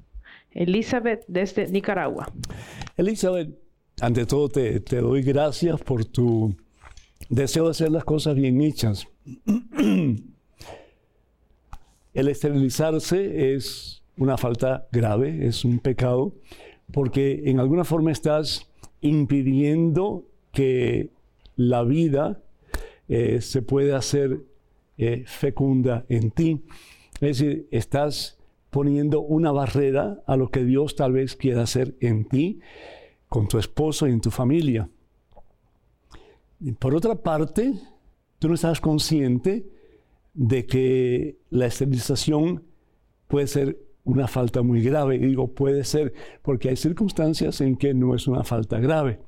Elizabeth desde Nicaragua. Elizabeth, ante todo te, doy gracias por tu deseo de hacer las cosas bien hechas. [CLEARS THROAT] El esterilizarse es una falta grave, es un pecado, porque en alguna forma estás impidiendo que la vida eh, se pueda hacer eh, fecunda en ti. Es decir, estás poniendo una barrera a lo que Dios tal vez quiera hacer en ti, con tu esposo y en tu familia. Y por otra parte, tú no estás consciente de que la esterilización puede ser una falta muy grave. Digo puede ser porque hay circunstancias en que no es una falta grave.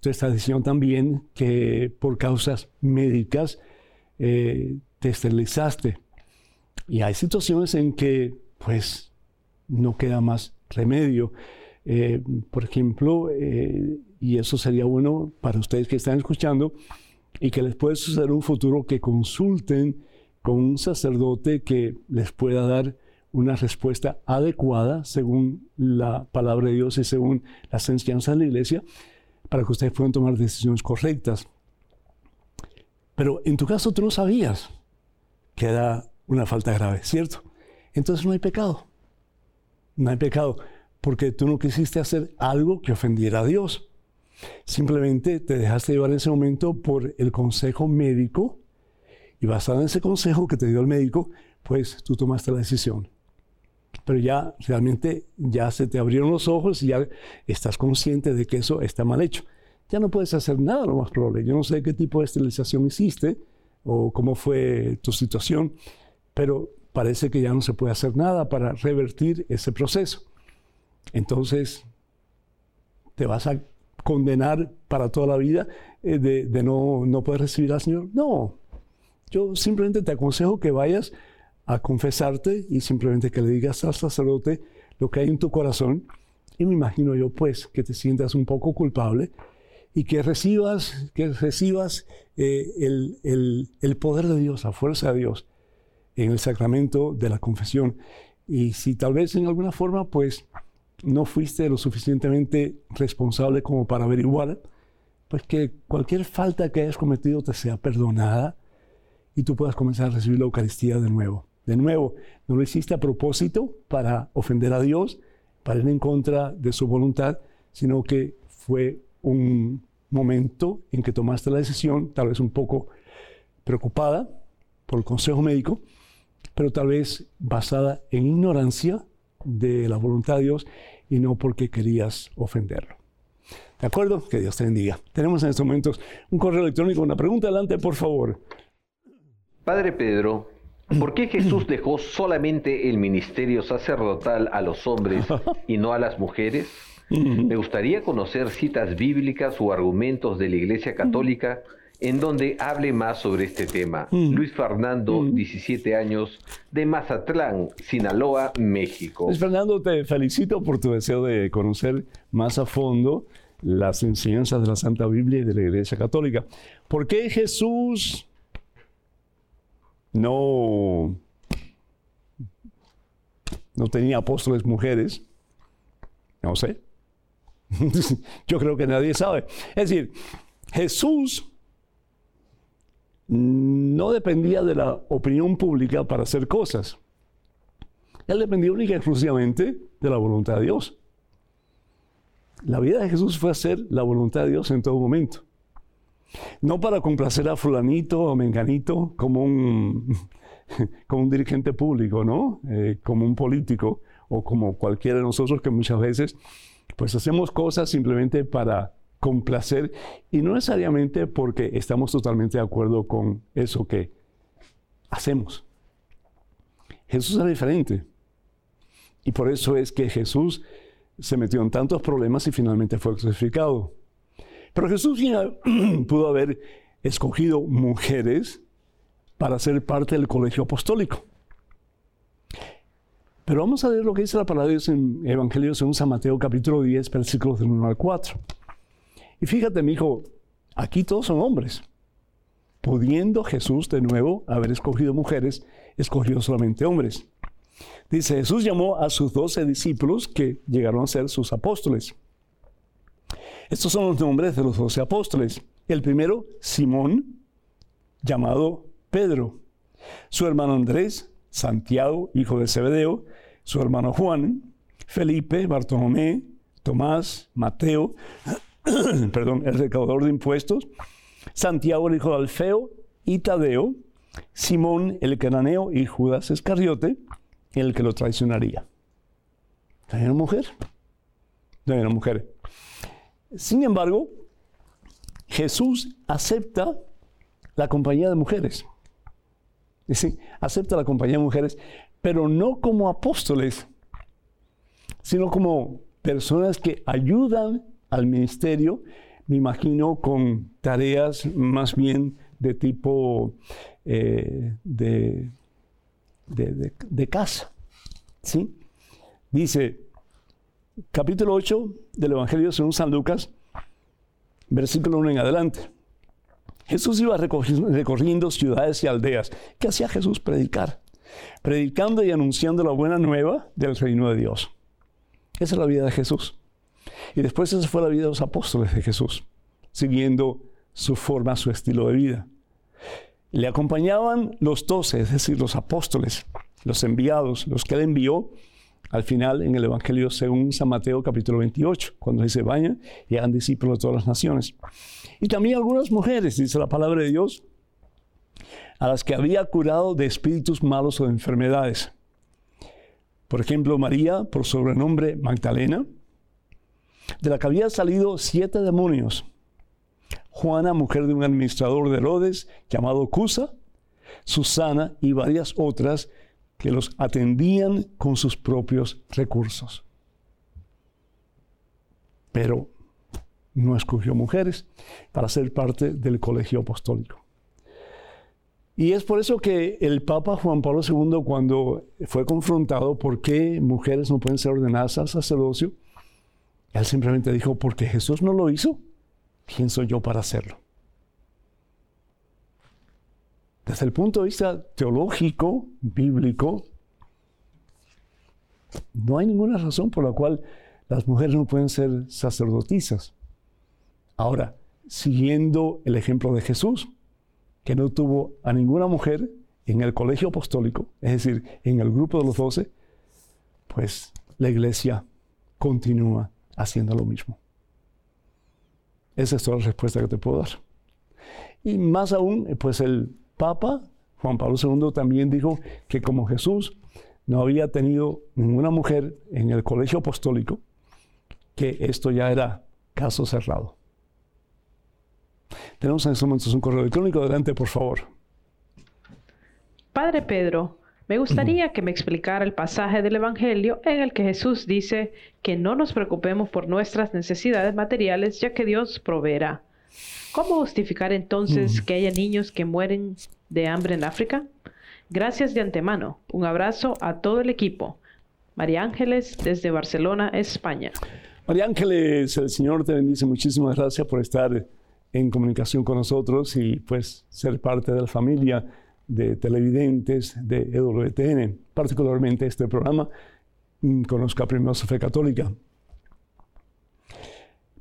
Tú estás diciendo también que por causas médicas eh, te esterilizaste. Y hay situaciones en que, pues, no queda más remedio. Eh, por ejemplo, eh, y eso sería bueno para ustedes que están escuchando y que les puede suceder un futuro que consulten con un sacerdote que les pueda dar una respuesta adecuada según la palabra de Dios y según las enseñanzas de la iglesia para que ustedes puedan tomar decisiones correctas. Pero en tu caso tú no sabías que era una falta grave, ¿cierto? Entonces no hay pecado. No hay pecado porque tú no quisiste hacer algo que ofendiera a Dios. Simplemente te dejaste llevar en ese momento por el consejo médico y basado en ese consejo que te dio el médico, pues tú tomaste la decisión. Pero ya realmente ya se te abrieron los ojos y ya estás consciente de que eso está mal hecho. Ya no puedes hacer nada, lo más probable. Yo no sé qué tipo de esterilización hiciste, o cómo fue tu situación, pero parece que ya no se puede hacer nada para revertir ese proceso. Entonces, ¿te vas a condenar para toda la vida eh, de, no, no poder recibir al Señor? No, yo simplemente te aconsejo que vayas a confesarte y simplemente que le digas al sacerdote lo que hay en tu corazón. Y me imagino yo pues que te sientas un poco culpable y que recibas, que recibas eh, el, poder de Dios, la fuerza de Dios en el sacramento de la confesión. Y si tal vez en alguna forma, pues no fuiste lo suficientemente responsable como para averiguar, pues que cualquier falta que hayas cometido te sea perdonada y tú puedas comenzar a recibir la Eucaristía de nuevo. De nuevo, no lo hiciste a propósito para ofender a Dios, para ir en contra de su voluntad, sino que fue un momento en que tomaste la decisión, tal vez un poco preocupada por el consejo médico, pero tal vez basada en ignorancia de la voluntad de Dios y no porque querías ofenderlo. ¿De acuerdo? Que Dios te bendiga. Tenemos en estos momentos un correo electrónico, una pregunta adelante, por favor. Padre Pedro, ¿por qué Jesús dejó solamente el ministerio sacerdotal a los hombres [LAUGHS] y no a las mujeres? Me gustaría conocer citas bíblicas o argumentos de la Iglesia Católica en donde hable más sobre este tema. Luis Fernando, 17 años, de Mazatlán, Sinaloa, México. Luis Fernando, te felicito por tu deseo de conocer más a fondo las enseñanzas de la Santa Biblia y de la Iglesia Católica. ¿Por qué Jesús no, no tenía apóstoles mujeres? No sé. [LAUGHS] Yo creo que nadie sabe. Es decir, Jesús no dependía de la opinión pública para hacer cosas. Él dependía única y exclusivamente de la voluntad de Dios. La vida de Jesús fue hacer la voluntad de Dios en todo momento. No para complacer a fulanito o menganito como un, [LAUGHS] como un dirigente público, ¿no? Eh, como un político o como cualquiera de nosotros que muchas veces pues hacemos cosas simplemente para complacer y no necesariamente porque estamos totalmente de acuerdo con eso que hacemos. Jesús era diferente. Y por eso es que Jesús se metió en tantos problemas y finalmente fue crucificado. Pero Jesús [CLEARS THROAT] pudo haber escogido mujeres para ser parte del colegio apostólico. Pero vamos a ver lo que dice la palabra de Dios en Evangelio según San Mateo capítulo 10, versículos del 1 al 4. Y fíjate, mi hijo, aquí todos son hombres. Pudiendo Jesús de nuevo haber escogido mujeres, escogió solamente hombres. Dice, Jesús llamó a sus doce discípulos que llegaron a ser sus apóstoles. Estos son los nombres de los doce apóstoles. El primero, Simón, llamado Pedro. Su hermano Andrés, Santiago, hijo de Zebedeo. Su hermano Juan, Felipe, Bartolomé, Tomás, Mateo, [CLEARS THROAT] perdón, el recaudador de impuestos, Santiago el hijo de Alfeo y Tadeo, Simón el cananeo y Judas Iscariote, el que lo traicionaría. También una mujer. También una mujer. Sin embargo, Jesús acepta la compañía de mujeres. [LAUGHS] Sí, acepta la compañía de mujeres, pero no como apóstoles, sino como personas que ayudan al ministerio, me imagino con tareas más bien de tipo eh, de, de, casa. ¿sí? Dice, capítulo 8 del Evangelio según San Lucas, versículo 1 en adelante. Jesús iba recorriendo ciudades y aldeas. ¿Qué hacía Jesús? Predicar. Predicando y anunciando la buena nueva del reino de Dios. Esa es la vida de Jesús. Y después esa fue la vida de los apóstoles de Jesús, siguiendo su forma, su estilo de vida. Le acompañaban los doce, es decir, los apóstoles, los enviados, los que él envió al final en el Evangelio según San Mateo capítulo 28, cuando dice, vayan y hagan discípulos de todas las naciones. Y también algunas mujeres, dice la palabra de Dios, a las que había curado de espíritus malos o de enfermedades. Por ejemplo, María, por sobrenombre Magdalena, de la que había salido siete demonios. Juana, mujer de un administrador de Herodes llamado Cusa, Susana y varias otras que los atendían con sus propios recursos. Pero no escogió mujeres para ser parte del colegio apostólico. Y es por eso que el Papa Juan Pablo II, cuando fue confrontado por qué mujeres no pueden ser ordenadas al sacerdocio, él simplemente dijo, porque Jesús no lo hizo, ¿quién soy yo para hacerlo? Desde el punto de vista teológico, bíblico, no hay ninguna razón por la cual las mujeres no pueden ser sacerdotisas. Ahora, siguiendo el ejemplo de Jesús, que no tuvo a ninguna mujer en el colegio apostólico, es decir, en el grupo de los doce, pues la iglesia continúa haciendo lo mismo. Esa es toda la respuesta que te puedo dar. Y más aún, pues el Papa Juan Pablo II también dijo que como Jesús no había tenido ninguna mujer en el colegio apostólico, que esto ya era caso cerrado. Tenemos en estos momentos un correo electrónico. Adelante, por favor. Padre Pedro, me gustaría que me explicara el pasaje del Evangelio en el que Jesús dice que no nos preocupemos por nuestras necesidades materiales, ya que Dios proveerá. ¿Cómo justificar entonces que haya niños que mueren de hambre en África? Gracias de antemano. Un abrazo a todo el equipo. María Ángeles desde Barcelona, España. María Ángeles, el Señor te bendice. Muchísimas gracias por estar en comunicación con nosotros y pues ser parte de la familia de televidentes de EWTN, particularmente este programa, mm, Conozca Primero su Fe Católica.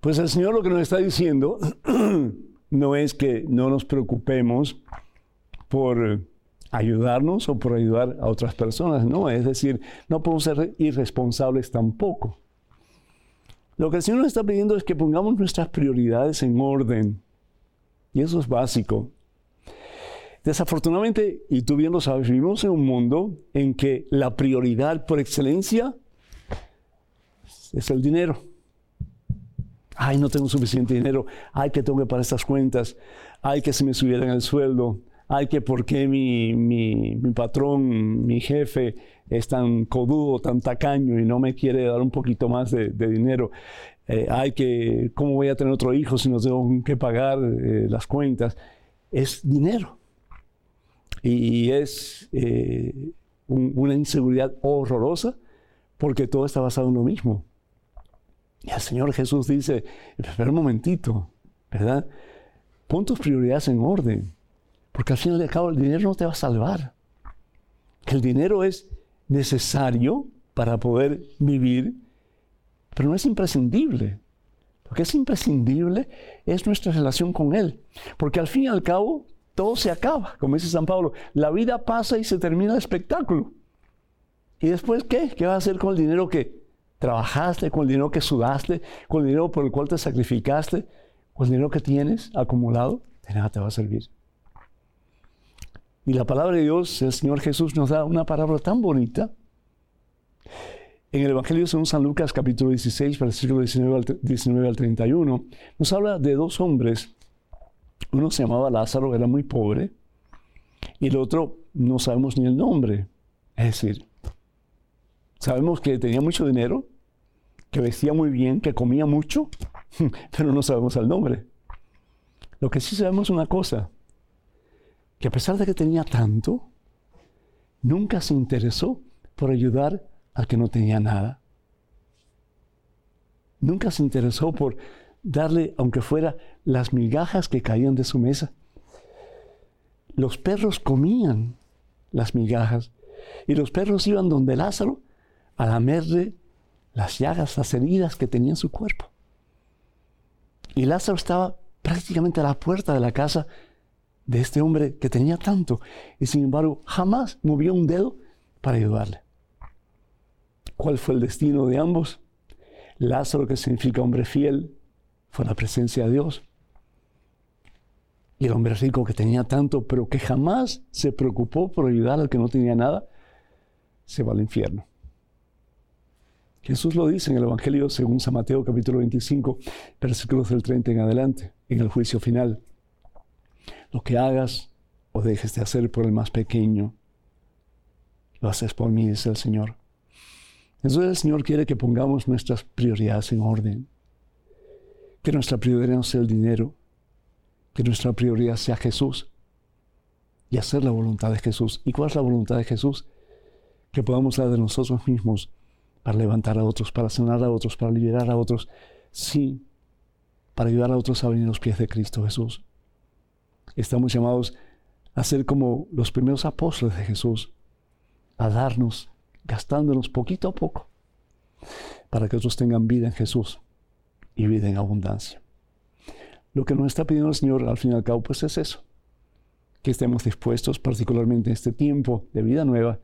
Pues el Señor lo que nos está diciendo [CLEARS THROAT] no es que no nos preocupemos por ayudarnos o por ayudar a otras personas, no, es decir, no podemos ser irresponsables tampoco. Lo que el Señor nos está pidiendo es que pongamos nuestras prioridades en orden. Y eso es básico. Desafortunadamente, y tú bien lo sabes, vivimos en un mundo en que la prioridad por excelencia es el dinero. Ay, no tengo suficiente dinero. Ay, que tengo que pagar estas cuentas. Ay, que se me subieran el sueldo. Ay, que por qué mi, mi, patrón, mi jefe es tan codudo, tan tacaño y no me quiere dar un poquito más de, dinero. Eh, ay, que cómo voy a tener otro hijo si no tengo que pagar eh, las cuentas. Es dinero y es eh, una inseguridad horrorosa porque todo está basado en lo mismo. Y el Señor Jesús dice, espera un momentito, ¿verdad? Pon tus prioridades en orden, porque al fin y al cabo el dinero no te va a salvar. El dinero es necesario para poder vivir, pero no es imprescindible. Lo que es imprescindible es nuestra relación con Él, porque al fin y al cabo todo se acaba, como dice San Pablo. La vida pasa y se termina el espectáculo. ¿Y después qué? ¿Qué vas a hacer con el dinero que trabajaste, con el dinero que sudaste, con el dinero por el cual te sacrificaste, con el dinero que tienes acumulado? De nada te va a servir. Y la palabra de Dios, el Señor Jesús nos da una palabra tan bonita. En el Evangelio según San Lucas capítulo 16, versículo 19 al, 19 al 31, nos habla de dos hombres uno se llamaba Lázaro, era muy pobre, y el otro no sabemos ni el nombre. Es decir, sabemos que tenía mucho dinero, que vestía muy bien, que comía mucho, [LAUGHS] pero no sabemos el nombre. Lo que sí sabemos es una cosa, que a pesar de que tenía tanto, nunca se interesó por ayudar al que no tenía nada. Nunca se interesó por darle, aunque fuera las migajas que caían de su mesa. Los perros comían las migajas y los perros iban donde Lázaro a lamerle las llagas, las heridas que tenía en su cuerpo. Y Lázaro estaba prácticamente a la puerta de la casa de este hombre que tenía tanto y sin embargo jamás movió un dedo para ayudarle. ¿Cuál fue el destino de ambos? Lázaro, que significa hombre fiel, fue la presencia de Dios. Y el hombre rico que tenía tanto, pero que jamás se preocupó por ayudar al que no tenía nada, se va al infierno. Jesús lo dice en el Evangelio según San Mateo capítulo 25, versículos del 30 en adelante, en el juicio final. Lo que hagas o dejes de hacer por el más pequeño, lo haces por mí, dice el Señor. Entonces el Señor quiere que pongamos nuestras prioridades en orden que nuestra prioridad no sea el dinero, que nuestra prioridad sea Jesús y hacer la voluntad de Jesús. ¿Y cuál es la voluntad de Jesús? Que podamos dar de nosotros mismos para levantar a otros, para sanar a otros, para liberar a otros. Sí, para ayudar a otros a venir a los pies de Cristo Jesús. Estamos llamados a ser como los primeros apóstoles de Jesús, a darnos, gastándonos poquito a poco, para que otros tengan vida en Jesús y vida en abundancia. Lo que nos está pidiendo el Señor al fin y al cabo pues es eso, que estemos dispuestos particularmente en este tiempo de vida nueva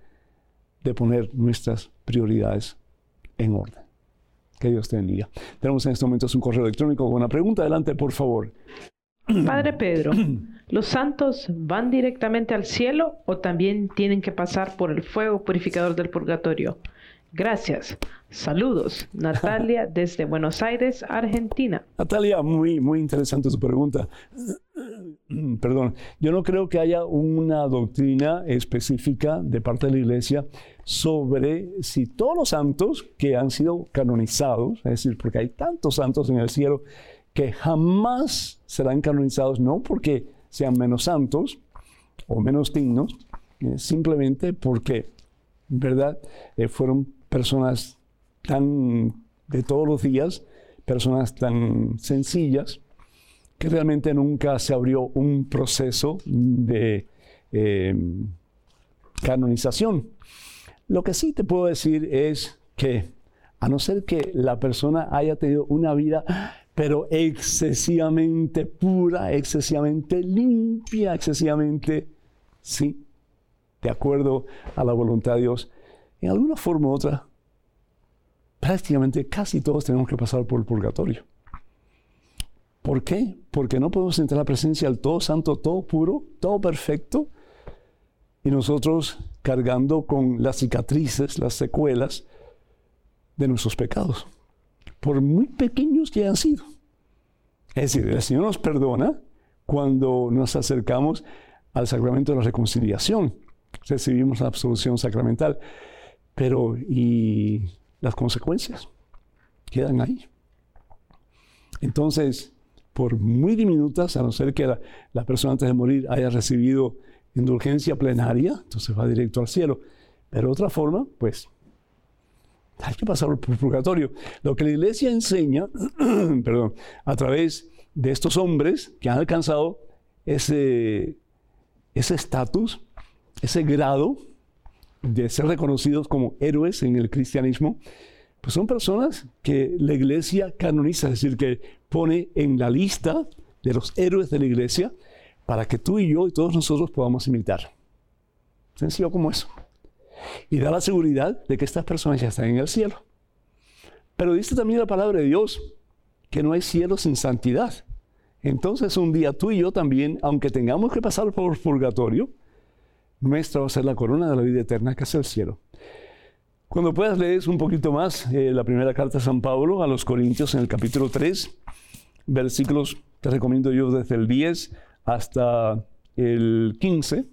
de poner nuestras prioridades en orden. Que Dios te bendiga. Tenemos en este momento un correo electrónico con una pregunta. Adelante, por favor. Padre Pedro, [CLEARS THROAT] ¿los santos van directamente al cielo o también tienen que pasar por el fuego purificador del purgatorio? Gracias. Saludos, [LAUGHS] Natalia desde Buenos Aires, Argentina. Natalia, muy, muy interesante su pregunta. [CLEARS THROAT] Perdón, yo no creo que haya una doctrina específica de parte de la Iglesia sobre si todos los santos que han sido canonizados, es decir, porque hay tantos santos en el cielo que jamás serán canonizados, no porque sean menos santos o menos dignos, eh, simplemente porque, ¿verdad?, eh, fueron personas tan de todos los días, personas tan sencillas, que realmente nunca se abrió un proceso de em, canonización. Lo que sí te puedo decir es que, a no ser que la persona haya tenido una vida pero excesivamente pura, excesivamente limpia, excesivamente, sí, de acuerdo a la voluntad de Dios. En alguna forma u otra, prácticamente casi todos tenemos que pasar por el purgatorio. ¿Por qué? Porque no podemos entrar a la presencia del todo santo, todo puro, todo perfecto, y nosotros cargando con las cicatrices, las secuelas de nuestros pecados, por muy pequeños que hayan sido. Es decir, el Señor nos perdona cuando nos acercamos al sacramento de la reconciliación, recibimos la absolución sacramental, pero ¿y las consecuencias? Quedan ahí. Entonces, por muy diminutas, a no ser que la, persona antes de morir haya recibido indulgencia plenaria, entonces va directo al cielo. Pero otra forma, pues, hay que pasar por purgatorio. Lo que la iglesia enseña, [CLEARS THROAT] perdón, a través de estos hombres que han alcanzado ese estatus, ese grado de ser reconocidos como héroes en el cristianismo, pues son personas que la iglesia canoniza, es decir, que pone en la lista de los héroes de la iglesia para que tú y yo y todos nosotros podamos imitar. Sencillo como eso. Y da la seguridad de que estas personas ya están en el cielo. Pero dice también la palabra de Dios que no hay cielo sin santidad. Entonces un día tú y yo también, aunque tengamos que pasar por purgatorio, nuestra va a ser la corona de la vida eterna que es el cielo. Cuando puedas leer un poquito más eh, la primera carta de San Pablo a los Corintios en el capítulo 3, versículos te recomiendo yo desde el 10 hasta el 15,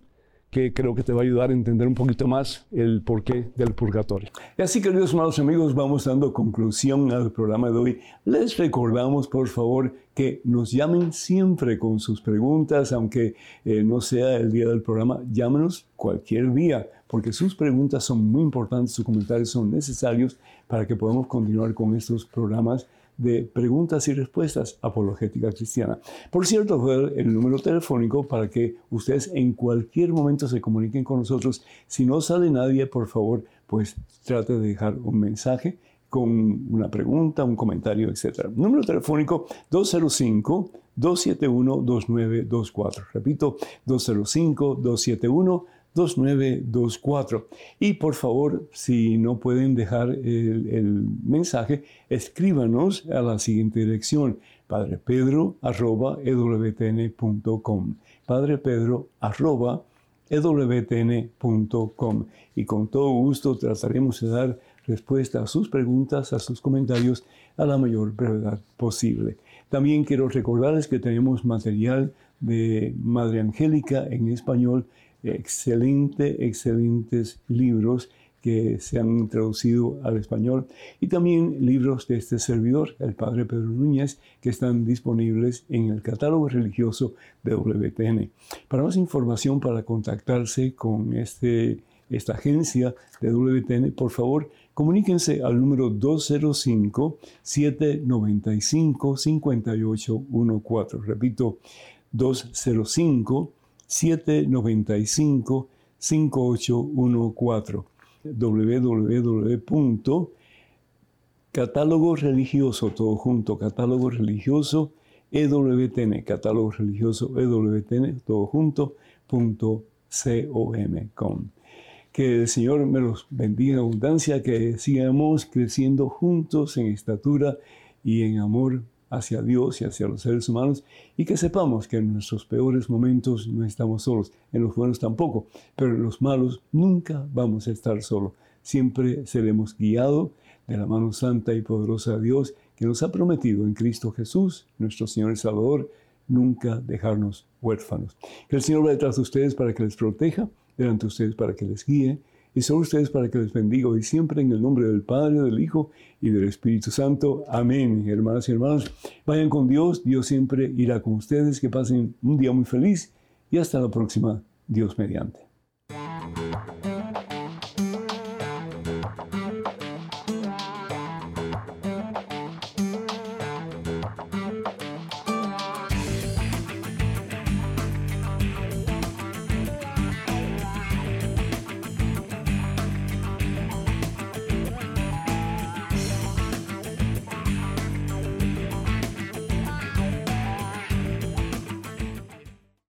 que creo que te va a ayudar a entender un poquito más el porqué del purgatorio. Y así, queridos amados amigos, vamos dando conclusión al programa de hoy. Les recordamos, por favor, que nos llamen siempre con sus preguntas, aunque eh, no sea el día del programa, llámenos cualquier día, porque sus preguntas son muy importantes, sus comentarios son necesarios para que podamos continuar con estos programas de preguntas y respuestas apologética cristiana. Por cierto, el número telefónico para que ustedes en cualquier momento se comuniquen con nosotros. Si no sale nadie, por favor, pues trate de dejar un mensaje con una pregunta, un comentario, etc. Número telefónico 205 271 2924. Repito, 205 271 2924. Y por favor, si no pueden dejar el, mensaje, escríbanos a la siguiente dirección, padrepedro.ewtn.com. padrepedro.ewtn.com. Y con todo gusto trataremos de dar respuesta a sus preguntas, a sus comentarios, a la mayor brevedad posible. También quiero recordarles que tenemos material de Madre Angélica en español excelente, excelentes libros que se han traducido al español y también libros de este servidor, el Padre Pedro Núñez, que están disponibles en el catálogo religioso de WTN. Para más información, para contactarse con este, esta agencia de WTN, por favor, comuníquense al número 205-795-5814. Repito, 205 795 5814 www.catálogo religioso, todo junto, catálogo religioso EWTN, catálogo religioso EWTN, todo junto, punto com. Que el Señor me los bendiga en abundancia, que sigamos creciendo juntos en estatura y en amor hacia Dios y hacia los seres humanos y que sepamos que en nuestros peores momentos no estamos solos, en los buenos tampoco, pero en los malos nunca vamos a estar solos. Siempre seremos guiados de la mano santa y poderosa de Dios que nos ha prometido en Cristo Jesús, nuestro Señor y Salvador, nunca dejarnos huérfanos. Que el Señor va detrás de ustedes para que les proteja, delante de ustedes para que les guíe y son ustedes para que les bendiga y siempre en el nombre del Padre, del Hijo y del Espíritu Santo. Amén, hermanas y hermanos. Vayan con Dios, Dios siempre irá con ustedes, que pasen un día muy feliz y hasta la próxima, Dios mediante.